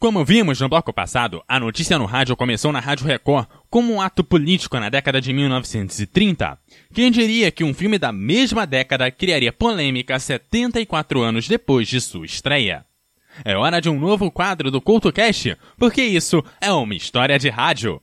Como vimos no bloco passado, a notícia no rádio começou na Rádio Record como um ato político na década de 1930. Quem diria que um filme da mesma década criaria polêmica 74 anos depois de sua estreia? É hora de um novo quadro do CultoCast, porque isso é uma história de rádio.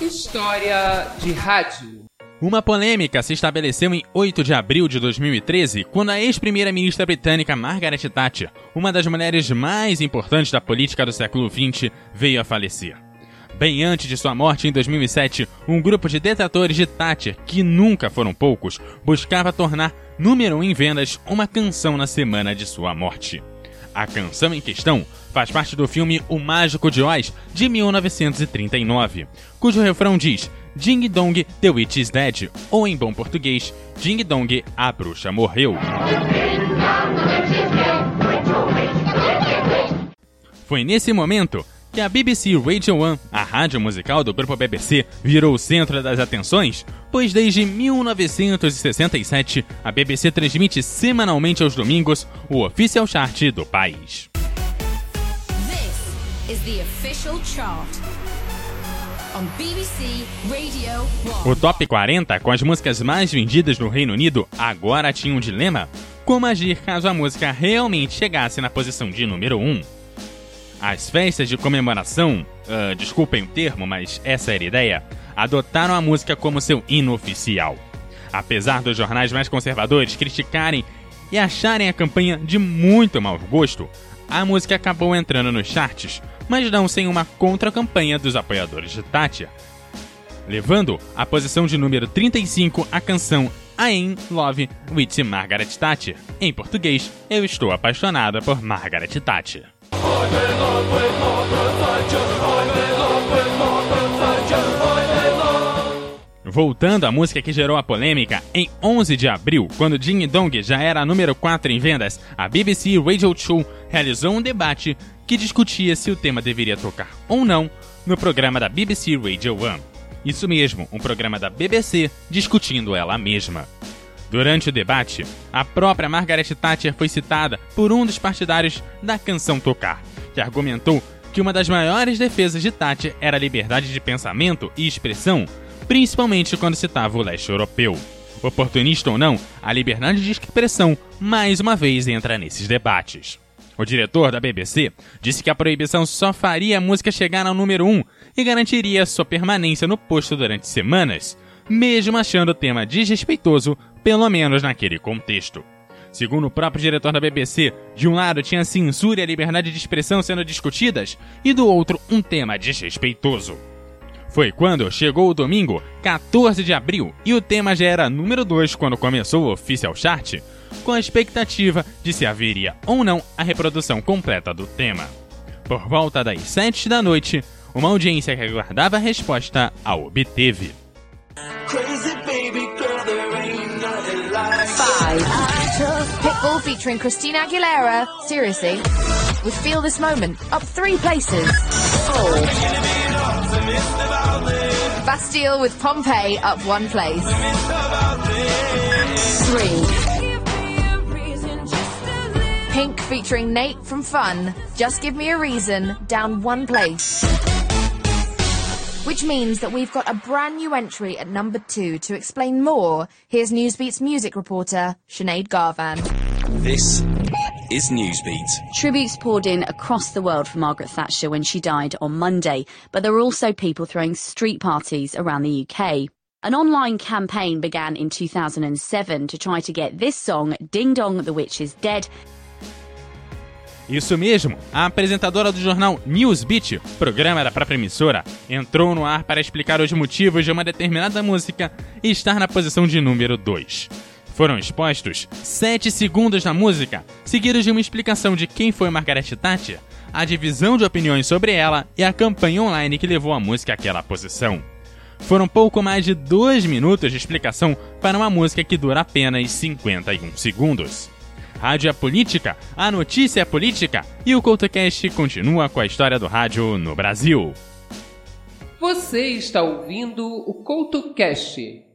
História de rádio. Uma polêmica se estabeleceu em 8 de abril de 2013, quando a ex-primeira-ministra britânica Margaret Thatcher, uma das mulheres mais importantes da política do século XX, veio a falecer. Bem antes de sua morte em 2007, um grupo de detratores de Thatcher, que nunca foram poucos, buscava tornar número 1 um em vendas uma canção na semana de sua morte. A canção em questão faz parte do filme O Mágico de Oz, de 1939, cujo refrão diz Ding Dong, The Witch is Dead, ou em bom português, Ding Dong, A Bruxa Morreu. Foi nesse momento que a BBC Radio 1, a rádio musical do grupo BBC, virou o centro das atenções, pois desde 1967 a BBC transmite semanalmente aos domingos o Official Chart do país. O Top 40, com as músicas mais vendidas no Reino Unido, agora tinha um dilema: como agir caso a música realmente chegasse na posição de número 1? As festas de comemoração, uh, desculpem o termo, mas essa era a ideia, adotaram a música como seu hino oficial. Apesar dos jornais mais conservadores criticarem e acharem a campanha de muito mau gosto, a música acabou entrando nos charts, mas não sem uma contra-campanha dos apoiadores de Tátia, levando à posição de número 35 a canção I Am Love with Margaret Thatcher. Em português, Eu Estou Apaixonada por Margaret Thatcher. Voltando à música que gerou a polêmica, em 11 de abril, quando Ding Dong já era a número 4 em vendas, a BBC Radio Show realizou um debate que discutia se o tema deveria tocar ou não no programa da BBC Radio 1. Isso mesmo, um programa da BBC discutindo ela mesma. Durante o debate, a própria Margaret Thatcher foi citada por um dos partidários da canção Tocar, que argumentou que uma das maiores defesas de Thatcher era a liberdade de pensamento e expressão, principalmente quando citava o leste europeu. Oportunista ou não, a liberdade de expressão mais uma vez entra nesses debates. O diretor da BBC disse que a proibição só faria a música chegar ao número 1 e garantiria sua permanência no posto durante semanas, mesmo achando o tema desrespeitoso pelo menos naquele contexto. Segundo o próprio diretor da BBC, de um lado tinha censura e a liberdade de expressão sendo discutidas, e do outro um tema desrespeitoso. Foi quando chegou o domingo, 14 de abril, e o tema já era número 2 quando começou o Official Chart, com a expectativa de se haveria ou não a reprodução completa do tema. Por volta das 7 da noite, uma audiência que aguardava a resposta a obteve. Pitbull featuring Christina Aguilera. Seriously. With Feel This Moment. Up three places. Four. Bastille with Pompeii. Up one place. Three. Pink featuring Nate from Fun. Just Give Me a Reason. Down one place which means that we've got a brand new entry at number two. To explain more, here's Newsbeat's music reporter, Sinead Garvan. This is Newsbeat. Tributes poured in across the world for Margaret Thatcher when she died on Monday, but there were also people throwing street parties around the UK. An online campaign began in 2007 to try to get this song, Ding Dong the Witch is Dead, Isso mesmo, a apresentadora do jornal Newsbeat, programa da própria emissora, entrou no ar para explicar os motivos de uma determinada música estar na posição de número 2. Foram expostos 7 segundos da música, seguidos de uma explicação de quem foi Margaret Thatcher, a divisão de opiniões sobre ela e a campanha online que levou a música àquela posição. Foram pouco mais de 2 minutos de explicação para uma música que dura apenas 51 segundos rádio é política, a notícia é política e o CoutoCast continua com a história do rádio no Brasil. Você está ouvindo o CoutoCast.